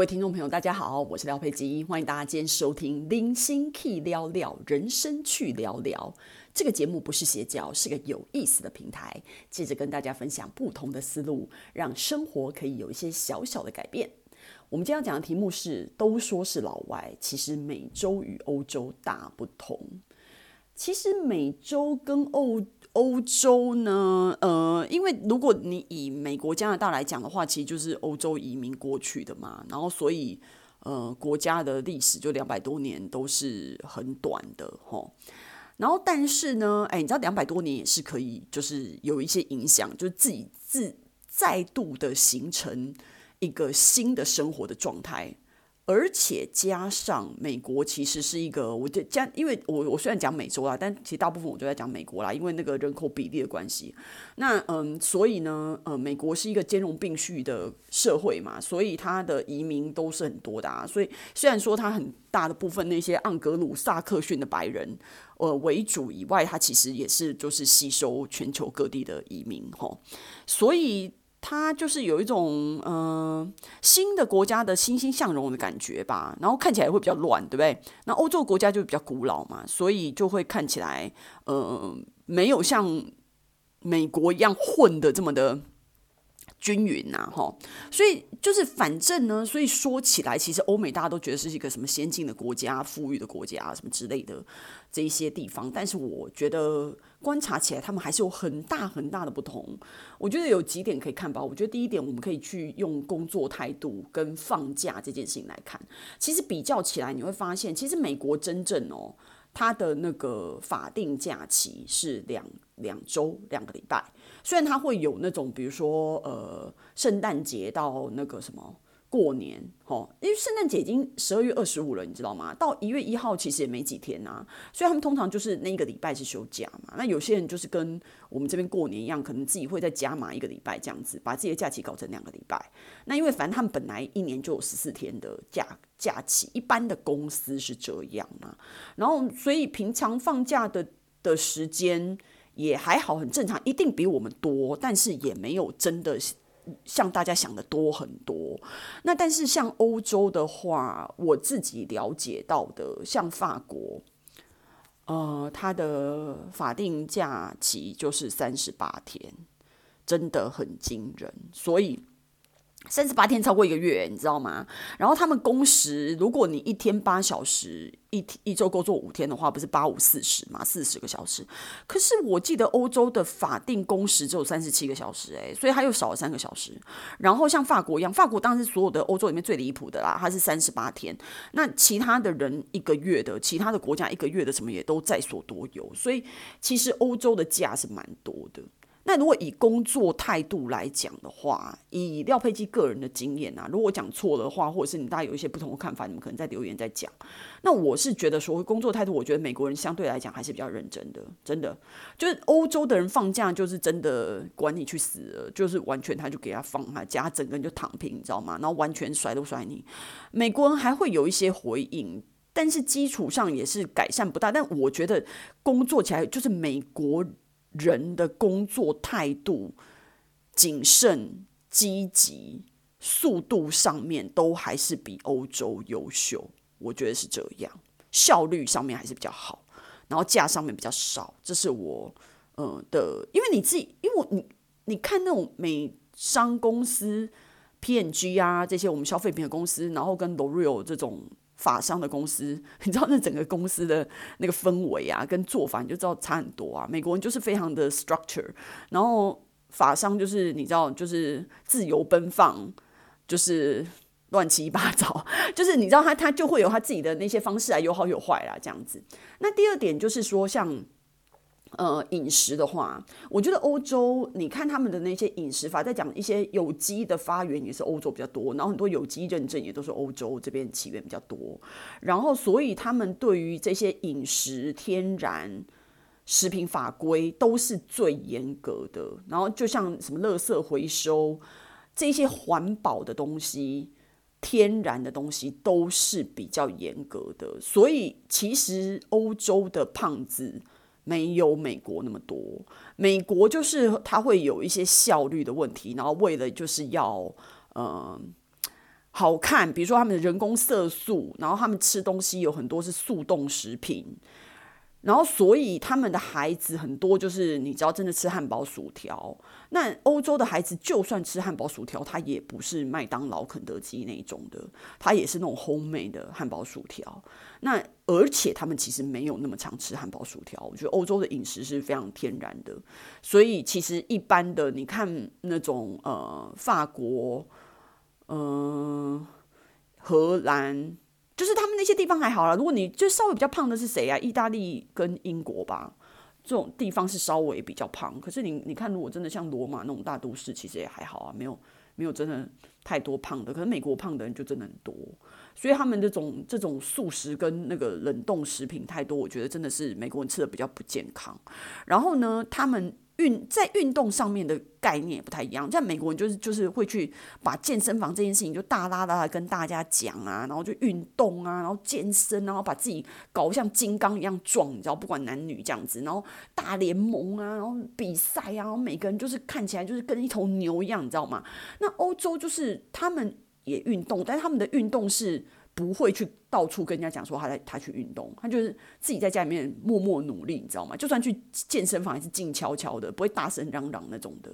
各位听众朋友，大家好，我是廖佩基，欢迎大家今天收听《零星 Key 聊聊人生去聊聊》这个节目，不是邪教，是个有意思的平台，接着跟大家分享不同的思路，让生活可以有一些小小的改变。我们今天要讲的题目是：都说是老外，其实美洲与欧洲大不同。其实美洲跟欧欧洲呢，呃，因为如果你以美国、加拿大来讲的话，其实就是欧洲移民过去的嘛，然后所以，呃，国家的历史就两百多年都是很短的齁。然后，但是呢，哎，你知道两百多年也是可以，就是有一些影响，就是自己自再度的形成一个新的生活的状态。而且加上美国其实是一个，我就加，因为我我虽然讲美洲啦，但其实大部分我就在讲美国啦，因为那个人口比例的关系。那嗯，所以呢，呃，美国是一个兼容并蓄的社会嘛，所以它的移民都是很多的啊。所以虽然说它很大的部分那些盎格鲁撒克逊的白人呃为主以外，它其实也是就是吸收全球各地的移民齁，所以。它就是有一种嗯新的国家的欣欣向荣的感觉吧，然后看起来会比较乱，对不对？那欧洲国家就比较古老嘛，所以就会看起来呃没有像美国一样混的这么的。均匀呐，哈，所以就是反正呢，所以说起来，其实欧美大家都觉得是一个什么先进的国家、富裕的国家什么之类的这一些地方，但是我觉得观察起来，他们还是有很大很大的不同。我觉得有几点可以看吧。我觉得第一点，我们可以去用工作态度跟放假这件事情来看。其实比较起来，你会发现，其实美国真正哦，他的那个法定假期是两两周两个礼拜。虽然他会有那种，比如说，呃，圣诞节到那个什么过年，齁，因为圣诞节已经十二月二十五了，你知道吗？到一月一号其实也没几天呐，所以他们通常就是那一个礼拜是休假嘛。那有些人就是跟我们这边过年一样，可能自己会再加码一个礼拜这样子，把自己的假期搞成两个礼拜。那因为反正他们本来一年就有十四天的假假期，一般的公司是这样嘛。然后所以平常放假的的时间。也还好，很正常，一定比我们多，但是也没有真的像大家想的多很多。那但是像欧洲的话，我自己了解到的，像法国，呃，它的法定假期就是三十八天，真的很惊人，所以。三十八天超过一个月，你知道吗？然后他们工时，如果你一天八小时，一一周工作五天的话，不是八五四十嘛，四十个小时。可是我记得欧洲的法定工时只有三十七个小时，诶，所以他又少了三个小时。然后像法国一样，法国当然是所有的欧洲里面最离谱的啦，它是三十八天。那其他的人一个月的，其他的国家一个月的什么也都在所多有。所以其实欧洲的假是蛮多的。那如果以工作态度来讲的话，以廖佩基个人的经验啊，如果讲错的话，或者是你大家有一些不同的看法，你们可能在留言再讲。那我是觉得说工作态度，我觉得美国人相对来讲还是比较认真的，真的。就是欧洲的人放假就是真的管你去死了，就是完全他就给他放他假，整个人就躺平，你知道吗？然后完全甩都甩你。美国人还会有一些回应，但是基础上也是改善不大。但我觉得工作起来就是美国。人的工作态度谨慎、积极，速度上面都还是比欧洲优秀，我觉得是这样。效率上面还是比较好，然后价上面比较少，这是我呃的，因为你自己，因为我你你看那种美商公司，PNG 啊这些我们消费品的公司，然后跟 L'Oreal 这种。法商的公司，你知道那整个公司的那个氛围啊，跟做法你就知道差很多啊。美国人就是非常的 structure，然后法商就是你知道就是自由奔放，就是乱七八糟，就是你知道他他就会有他自己的那些方式啊，有好有坏啦这样子。那第二点就是说像。呃，饮食的话，我觉得欧洲，你看他们的那些饮食法，在讲一些有机的发源也是欧洲比较多，然后很多有机认证也都是欧洲这边起源比较多，然后所以他们对于这些饮食、天然食品法规都是最严格的，然后就像什么垃圾回收这些环保的东西、天然的东西都是比较严格的，所以其实欧洲的胖子。没有美国那么多，美国就是它会有一些效率的问题，然后为了就是要嗯、呃、好看，比如说他们的人工色素，然后他们吃东西有很多是速冻食品。然后，所以他们的孩子很多就是，你知道真的吃汉堡薯条，那欧洲的孩子就算吃汉堡薯条，他也不是麦当劳、肯德基那种的，他也是那种 homemade 的汉堡薯条。那而且他们其实没有那么常吃汉堡薯条，我觉得欧洲的饮食是非常天然的。所以其实一般的，你看那种呃法国、嗯、荷兰。就是他们那些地方还好啦，如果你就稍微比较胖的是谁啊？意大利跟英国吧，这种地方是稍微比较胖。可是你你看，如果真的像罗马那种大都市，其实也还好啊，没有没有真的太多胖的。可是美国胖的人就真的很多，所以他们这种这种素食跟那个冷冻食品太多，我觉得真的是美国人吃的比较不健康。然后呢，他们。运在运动上面的概念也不太一样，像美国人就是就是会去把健身房这件事情就大剌剌的跟大家讲啊，然后就运动啊，然后健身，然后把自己搞像金刚一样壮，你知道，不管男女这样子，然后大联盟啊，然后比赛啊，然后每个人就是看起来就是跟一头牛一样，你知道吗？那欧洲就是他们也运动，但是他们的运动是。不会去到处跟人家讲说他在他去运动，他就是自己在家里面默默努力，你知道吗？就算去健身房也是静悄悄的，不会大声嚷嚷那种的。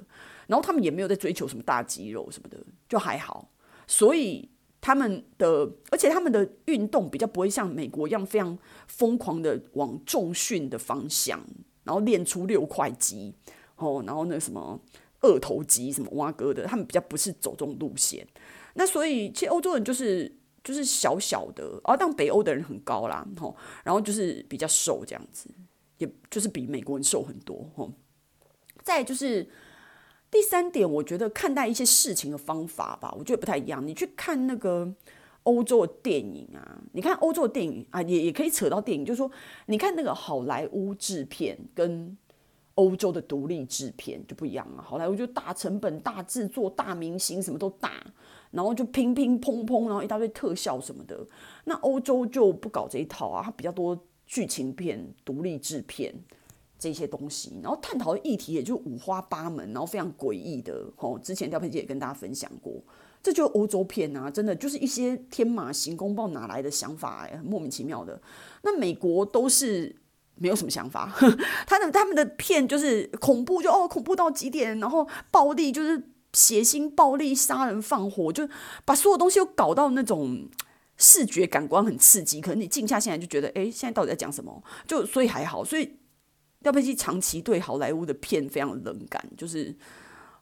然后他们也没有在追求什么大肌肉什么的，就还好。所以他们的，而且他们的运动比较不会像美国一样非常疯狂的往重训的方向，然后练出六块肌哦，然后那什么二头肌什么挖哥的，他们比较不是走这种路线。那所以其实欧洲人就是。就是小小的，然后当北欧的人很高啦，吼，然后就是比较瘦这样子，也就是比美国人瘦很多，吼。再就是第三点，我觉得看待一些事情的方法吧，我觉得不太一样。你去看那个欧洲的电影啊，你看欧洲的电影啊，也也可以扯到电影，就是说，你看那个好莱坞制片跟欧洲的独立制片就不一样啊。好莱坞就大成本、大制作、大明星，什么都大。然后就乒乒乓乓，然后一大堆特效什么的。那欧洲就不搞这一套啊，它比较多剧情片、独立制片这些东西。然后探讨的议题也就五花八门，然后非常诡异的。吼，之前廖佩姐也跟大家分享过，这就是欧洲片啊，真的就是一些天马行空，不知道哪来的想法，莫名其妙的。那美国都是没有什么想法，他的他们的片就是恐怖就，哦恐怖到极点，然后暴力就是。血腥、暴力、杀人、放火，就把所有东西都搞到那种视觉感官很刺激。可能你静下心来就觉得，哎，现在到底在讲什么？就所以还好。所以廖佩琪长期对好莱坞的片非常冷感，就是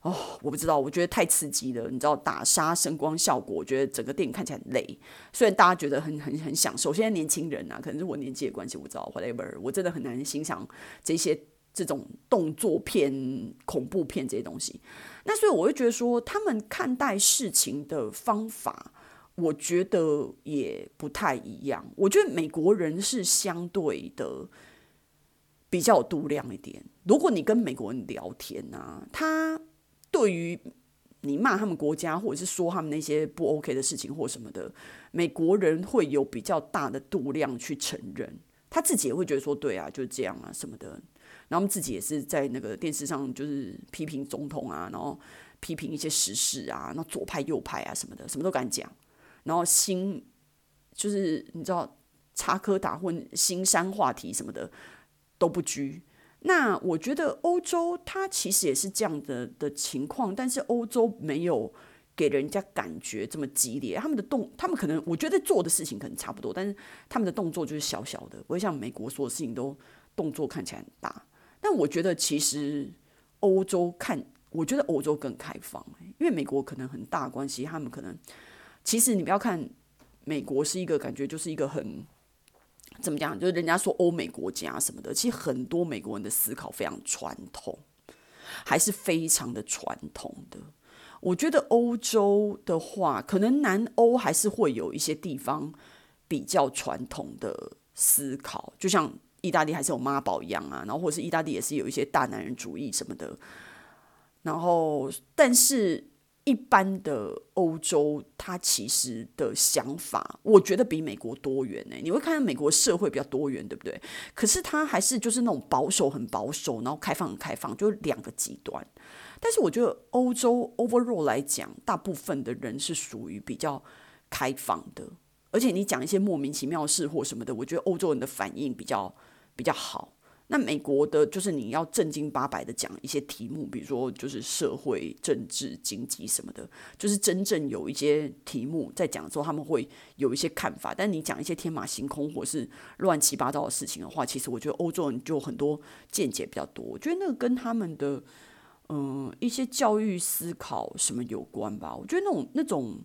哦，我不知道，我觉得太刺激了。你知道打杀、声光效果，我觉得整个电影看起来很累。虽然大家觉得很很很享受，现在年轻人啊，可能是我年纪的关系，我知道 whatever，我真的很难欣赏这些。这种动作片、恐怖片这些东西，那所以我会觉得说，他们看待事情的方法，我觉得也不太一样。我觉得美国人是相对的比较有度量一点。如果你跟美国人聊天啊，他对于你骂他们国家，或者是说他们那些不 OK 的事情或什么的，美国人会有比较大的度量去承认，他自己也会觉得说，对啊，就是这样啊什么的。然后自己也是在那个电视上，就是批评总统啊，然后批评一些时事啊，然后左派右派啊什么的，什么都敢讲。然后新就是你知道插科打诨、新山话题什么的都不拘。那我觉得欧洲它其实也是这样的的情况，但是欧洲没有给人家感觉这么激烈。他们的动，他们可能我觉得做的事情可能差不多，但是他们的动作就是小小的，不会像美国所有事情都动作看起来很大。但我觉得其实欧洲看，我觉得欧洲更开放，因为美国可能很大关系，他们可能其实你不要看美国是一个感觉就是一个很怎么讲，就是人家说欧美国家什么的，其实很多美国人的思考非常传统，还是非常的传统的。我觉得欧洲的话，可能南欧还是会有一些地方比较传统的思考，就像。意大利还是有妈宝一样啊，然后或者是意大利也是有一些大男人主义什么的，然后但是一般的欧洲，它其实的想法，我觉得比美国多元呢。你会看到美国社会比较多元，对不对？可是它还是就是那种保守很保守，然后开放很开放，就两个极端。但是我觉得欧洲 overall 来讲，大部分的人是属于比较开放的，而且你讲一些莫名其妙的事或什么的，我觉得欧洲人的反应比较比较好。那美国的，就是你要正经八百的讲一些题目，比如说就是社会、政治、经济什么的，就是真正有一些题目在讲的时候，他们会有一些看法。但你讲一些天马行空或是乱七八糟的事情的话，其实我觉得欧洲人就很多见解比较多。我觉得那个跟他们的嗯、一些教育思考什么有关吧。我觉得那种那种。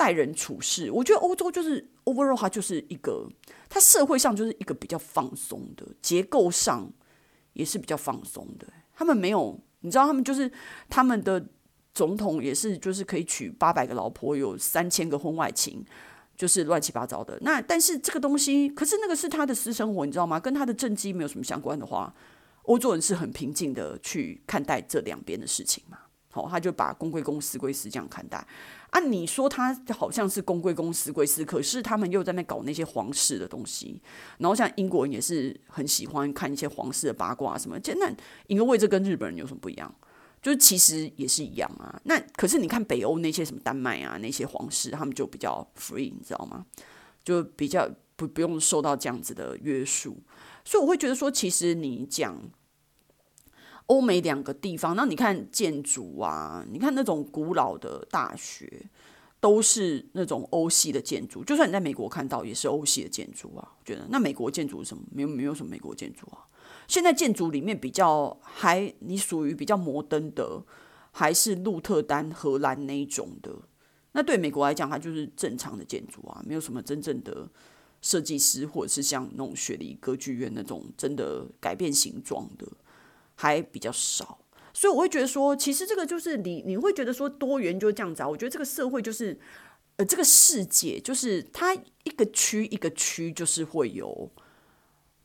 待人处事，我觉得欧洲就是 overall，它就是一个，它社会上就是一个比较放松的，结构上也是比较放松的。他们没有，你知道，他们就是他们的总统也是，就是可以娶八百个老婆，有三千个婚外情，就是乱七八糟的。那但是这个东西，可是那个是他的私生活，你知道吗？跟他的政绩没有什么相关的话，欧洲人是很平静的去看待这两边的事情嘛。好，他就把公归公，私归私这样看待。啊，你说他好像是公归公，私归私，可是他们又在那搞那些皇室的东西。然后像英国人也是很喜欢看一些皇室的八卦什么。那一个位置跟日本人有什么不一样？就是其实也是一样啊。那可是你看北欧那些什么丹麦啊那些皇室，他们就比较 free，你知道吗？就比较不不用受到这样子的约束。所以我会觉得说，其实你讲。欧美两个地方，那你看建筑啊，你看那种古老的大学，都是那种欧系的建筑。就算你在美国看到，也是欧系的建筑啊。我觉得那美国建筑什么？没有，没有什么美国建筑啊。现在建筑里面比较还你属于比较摩登的，还是鹿特丹荷兰那一种的。那对美国来讲，它就是正常的建筑啊，没有什么真正的设计师，或者是像那种雪梨歌剧院那种真的改变形状的。还比较少，所以我会觉得说，其实这个就是你，你会觉得说多元就是这样子啊。我觉得这个社会就是，呃，这个世界就是它一个区一个区就是会有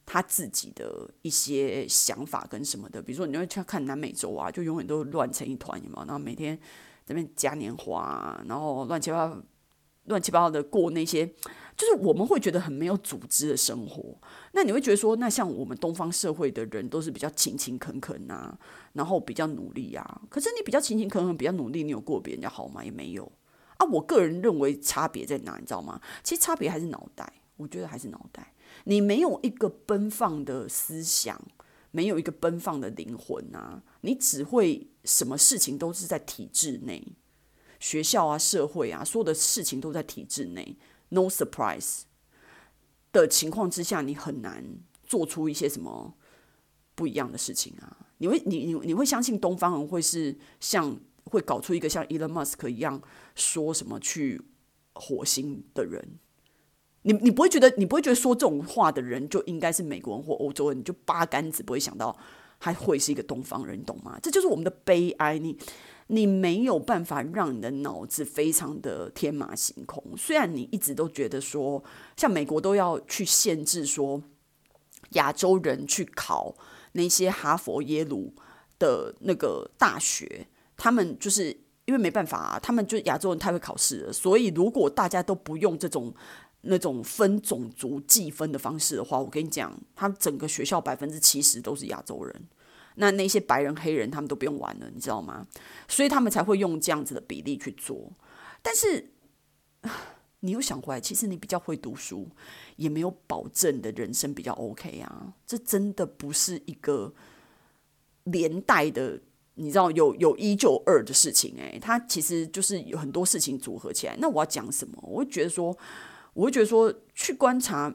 他自己的一些想法跟什么的。比如说，你会去看南美洲啊，就永远都乱成一团嘛，然后每天在那边嘉年华，然后乱七八糟。乱七八糟的过那些，就是我们会觉得很没有组织的生活。那你会觉得说，那像我们东方社会的人都是比较勤勤恳恳呐，然后比较努力啊。可是你比较勤勤恳恳、比较努力，你有过比人家好吗？也没有啊。我个人认为差别在哪，你知道吗？其实差别还是脑袋，我觉得还是脑袋。你没有一个奔放的思想，没有一个奔放的灵魂啊，你只会什么事情都是在体制内。学校啊，社会啊，所有的事情都在体制内，no surprise 的情况之下，你很难做出一些什么不一样的事情啊。你会，你你你会相信东方人会是像会搞出一个像 Elon Musk 一样说什么去火星的人？你你不会觉得，你不会觉得说这种话的人就应该是美国人或欧洲人？你就八竿子不会想到还会是一个东方人，你懂吗？这就是我们的悲哀。你。你没有办法让你的脑子非常的天马行空。虽然你一直都觉得说，像美国都要去限制说，亚洲人去考那些哈佛、耶鲁的那个大学，他们就是因为没办法啊，他们就亚洲人太会考试了。所以如果大家都不用这种那种分种族计分的方式的话，我跟你讲，他整个学校百分之七十都是亚洲人。那那些白人、黑人，他们都不用玩了，你知道吗？所以他们才会用这样子的比例去做。但是，你又想过来，其实你比较会读书，也没有保证的人生比较 OK 啊。这真的不是一个连带的，你知道有有一就二的事情诶，它其实就是有很多事情组合起来。那我要讲什么？我会觉得说，我会觉得说，去观察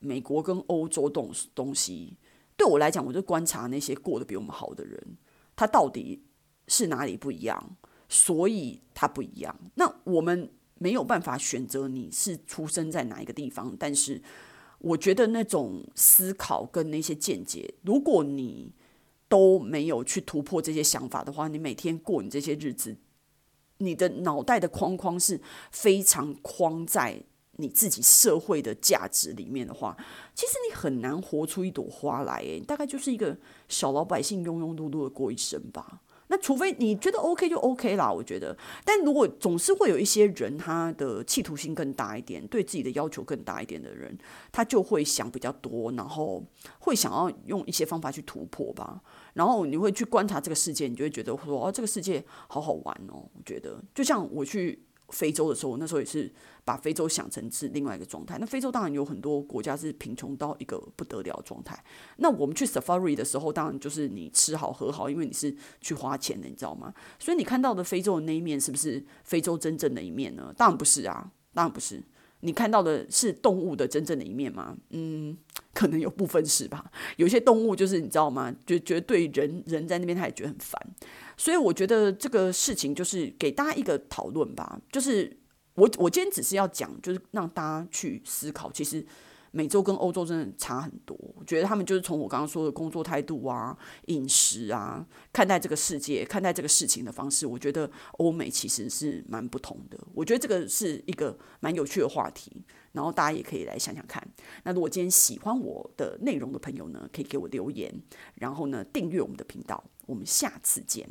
美国跟欧洲东东西。对我来讲，我就观察那些过得比我们好的人，他到底是哪里不一样，所以他不一样。那我们没有办法选择你是出生在哪一个地方，但是我觉得那种思考跟那些见解，如果你都没有去突破这些想法的话，你每天过你这些日子，你的脑袋的框框是非常框在。你自己社会的价值里面的话，其实你很难活出一朵花来，诶，大概就是一个小老百姓庸庸碌碌的过一生吧。那除非你觉得 OK 就 OK 啦，我觉得。但如果总是会有一些人，他的企图心更大一点，对自己的要求更大一点的人，他就会想比较多，然后会想要用一些方法去突破吧。然后你会去观察这个世界，你就会觉得说，哦，这个世界好好玩哦。我觉得，就像我去。非洲的时候，那时候也是把非洲想成是另外一个状态。那非洲当然有很多国家是贫穷到一个不得了的状态。那我们去 Safari 的时候，当然就是你吃好喝好，因为你是去花钱的，你知道吗？所以你看到的非洲的那一面，是不是非洲真正的一面呢？当然不是啊，当然不是。你看到的是动物的真正的一面吗？嗯，可能有部分是吧。有些动物就是你知道吗？就觉得对人人在那边他也觉得很烦。所以我觉得这个事情就是给大家一个讨论吧。就是我我今天只是要讲，就是让大家去思考，其实。美洲跟欧洲真的差很多，我觉得他们就是从我刚刚说的工作态度啊、饮食啊，看待这个世界、看待这个事情的方式，我觉得欧美其实是蛮不同的。我觉得这个是一个蛮有趣的话题，然后大家也可以来想想看。那如果今天喜欢我的内容的朋友呢，可以给我留言，然后呢订阅我们的频道。我们下次见。